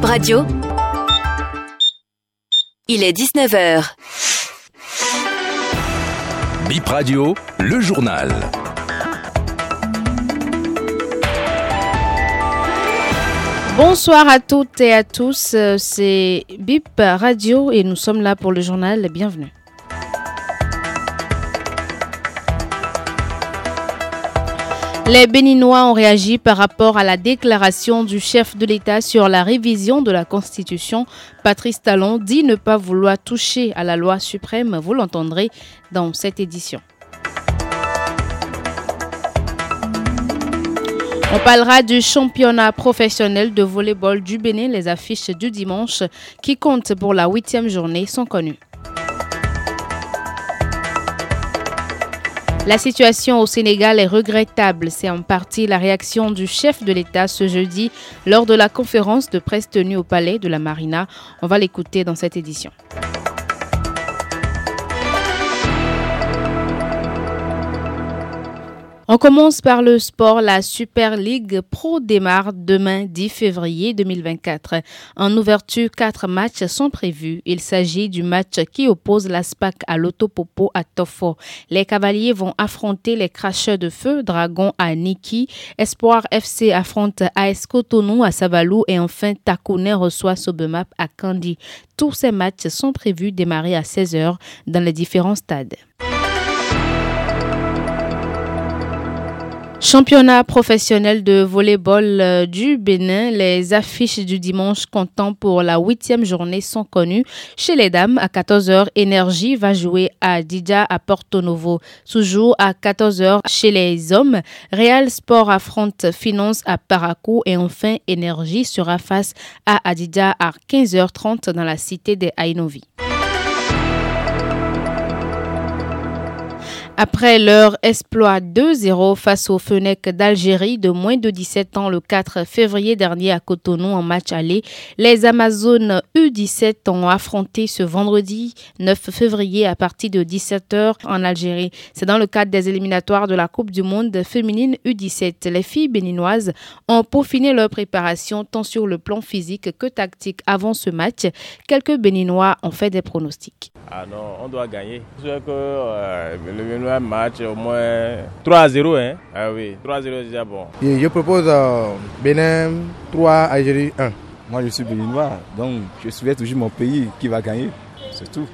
Bip Radio. Il est 19h. Bip Radio, le journal. Bonsoir à toutes et à tous, euh, c'est Bip Radio et nous sommes là pour le journal. Bienvenue. Les Béninois ont réagi par rapport à la déclaration du chef de l'État sur la révision de la Constitution. Patrice Talon dit ne pas vouloir toucher à la loi suprême. Vous l'entendrez dans cette édition. On parlera du championnat professionnel de volleyball du Bénin. Les affiches du dimanche qui comptent pour la huitième journée sont connues. La situation au Sénégal est regrettable. C'est en partie la réaction du chef de l'État ce jeudi lors de la conférence de presse tenue au palais de la Marina. On va l'écouter dans cette édition. On commence par le sport. La Super League Pro démarre demain 10 février 2024. En ouverture, quatre matchs sont prévus. Il s'agit du match qui oppose la SPAC à l'Autopopo à Tofo. Les Cavaliers vont affronter les Cracheurs de Feu, Dragon à Niki. Espoir FC affronte AS Cotonou à Savalou et enfin Takouné reçoit Sobemap à Kandi. Tous ces matchs sont prévus démarrer à 16h dans les différents stades. Championnat professionnel de volleyball euh, du Bénin, les affiches du dimanche comptant pour la huitième journée sont connues. Chez les dames, à 14h, Énergie va jouer à Didja à Porto Novo. Toujours à 14h, chez les hommes, Real Sport affronte Finance à Parakou et enfin Énergie sera face à Adidja à 15h30 dans la cité des Ainovi. Après leur exploit 2-0 face au Fenech d'Algérie de moins de 17 ans le 4 février dernier à Cotonou en match aller, les Amazones U17 ont affronté ce vendredi 9 février à partir de 17h en Algérie. C'est dans le cadre des éliminatoires de la Coupe du Monde féminine U17. Les filles béninoises ont peaufiné leur préparation tant sur le plan physique que tactique avant ce match. Quelques Béninois ont fait des pronostics. Ah non, on doit gagner. Je euh, le Béninois match au moins 3 à 0. Hein? Ah oui, 3 à 0 c'est déjà bon. Je propose euh, Bénin 3, Algérie 1. Moi je suis béninois, donc je souhaite toujours mon pays qui va gagner. C'est tout.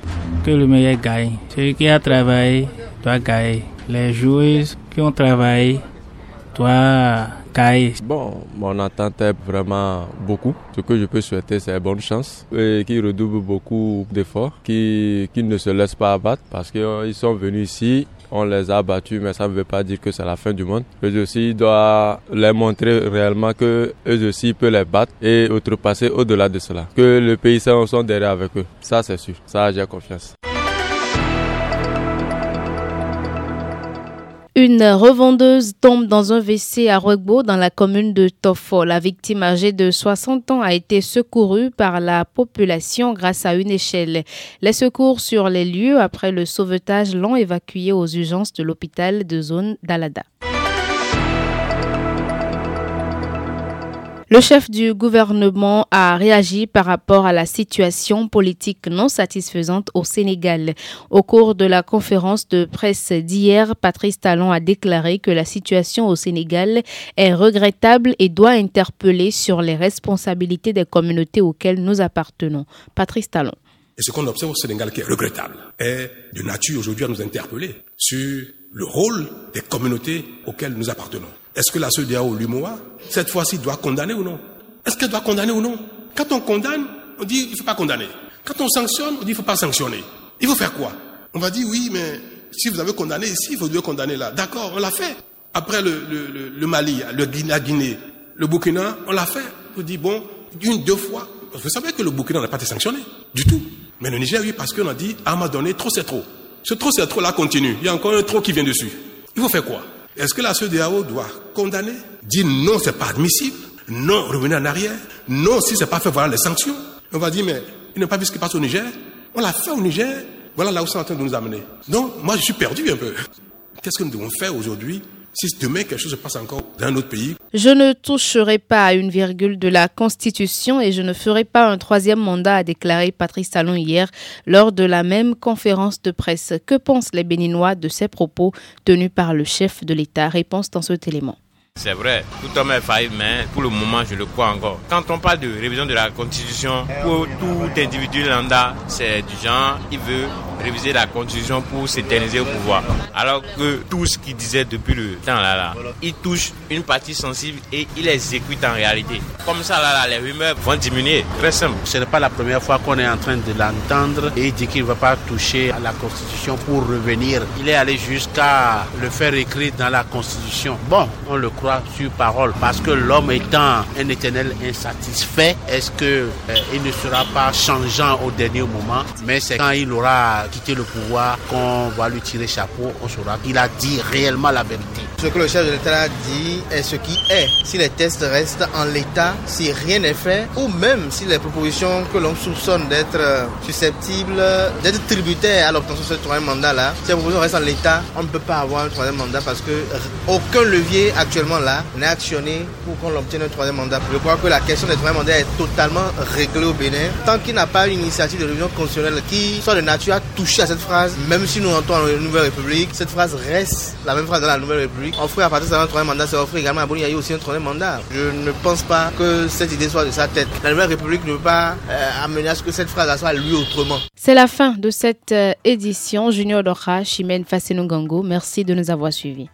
Que le meilleur gagne. Celui qui a travaillé doit gagner. Les joueuses qui ont travaillé doivent Bon, mon attente est vraiment beaucoup. Ce que je peux souhaiter, c'est bonne chance et qu'ils redoublent beaucoup d'efforts, qu'ils ne se laissent pas abattre parce qu'ils sont venus ici on les a battus, mais ça ne veut pas dire que c'est la fin du monde. Eux aussi doivent les montrer réellement que eux aussi peuvent les battre et outrepasser au-delà de cela. Que le pays sont derrière avec eux. Ça, c'est sûr. Ça, j'ai confiance. Une revendeuse tombe dans un WC à Rugbo dans la commune de Tofo. La victime âgée de 60 ans a été secourue par la population grâce à une échelle. Les secours sur les lieux après le sauvetage l'ont évacuée aux urgences de l'hôpital de zone d'Alada. Le chef du gouvernement a réagi par rapport à la situation politique non satisfaisante au Sénégal. Au cours de la conférence de presse d'hier, Patrice Talon a déclaré que la situation au Sénégal est regrettable et doit interpeller sur les responsabilités des communautés auxquelles nous appartenons. Patrice Talon. Et ce qu'on observe au Sénégal qui est regrettable est de nature aujourd'hui à nous interpeller sur le rôle des communautés auxquelles nous appartenons. Est-ce que la CEDEAO, l'UMOA, cette fois-ci doit condamner ou non? Est-ce qu'elle doit condamner ou non? Quand on condamne, on dit il ne faut pas condamner. Quand on sanctionne, on dit il ne faut pas sanctionner. Il faut faire quoi? On va dire oui, mais si vous avez condamné ici, faut mieux condamner là. D'accord, on l'a fait. Après le, le, le, Mali, le, la Guinée, le Burkina, on l'a fait. On dit bon, une, deux fois. Vous savez que le Burkina n'a pas été sanctionné du tout. Mais le Niger, oui, parce qu'on a dit un moment donné, trop c'est trop. Ce trop c'est trop là continue. Il y a encore un trop qui vient dessus. Il faut faire quoi? Est-ce que la CEDEAO doit condamner? Dire non, c'est pas admissible. Non, revenir en arrière. Non, si c'est pas fait, voilà les sanctions. On va dire, mais il n'a pas vu ce qui passe au Niger. On l'a fait au Niger. Voilà là où c'est en train de nous amener. Donc, moi, je suis perdu un peu. Qu'est-ce que nous devons faire aujourd'hui si demain quelque chose se passe encore dans un autre pays. Je ne toucherai pas à une virgule de la Constitution et je ne ferai pas un troisième mandat, a déclaré Patrice Talon hier lors de la même conférence de presse. Que pensent les Béninois de ces propos tenus par le chef de l'État? Réponse dans cet élément. C'est vrai, tout homme est faillible, mais pour le moment, je le crois encore. Quand on parle de révision de la Constitution, pour tout individu lambda, c'est du genre, il veut réviser la Constitution pour s'éterniser au pouvoir. Alors que tout ce qu'il disait depuis le temps là, là, il touche une partie sensible et il exécute en réalité. Comme ça, là, là les rumeurs vont diminuer. Très simple. Ce n'est pas la première fois qu'on est en train de l'entendre et dit qu'il ne va pas toucher à la Constitution pour revenir. Il est allé jusqu'à le faire écrire dans la Constitution. Bon, on le croit sur parole parce que l'homme étant un éternel insatisfait, est-ce que euh, il ne sera pas changeant au dernier moment? Mais c'est quand il aura quitté le pouvoir qu'on va lui tirer chapeau, on saura qu'il a dit réellement la vérité. Ce que le chef de l'État dit est ce qui est. Si les tests restent en l'état, si rien n'est fait, ou même si les propositions que l'on soupçonne d'être euh, susceptibles, d'être tributaires à l'obtention de ce troisième mandat-là, si les propositions restent en l'état, on ne peut pas avoir un troisième mandat parce que aucun levier actuellement là n'est actionné pour qu'on obtienne un troisième mandat. Je crois que la question du troisième mandat est totalement réglée au Bénin. Tant qu'il n'a pas une initiative de révision constitutionnelle qui soit de nature à toucher à cette phrase, même si nous entrons dans la Nouvelle République, cette phrase reste la même phrase dans la Nouvelle République. Offrir à partir de un troisième mandat, c'est offrir également à Boni aussi un troisième mandat. Je ne pense pas que cette idée soit de sa tête. La Nouvelle République ne peut pas euh, amener à ce que cette phrase soit lue autrement. C'est la fin de cette euh, édition. Junior Dora, Chimène Fassenougango, merci de nous avoir suivis.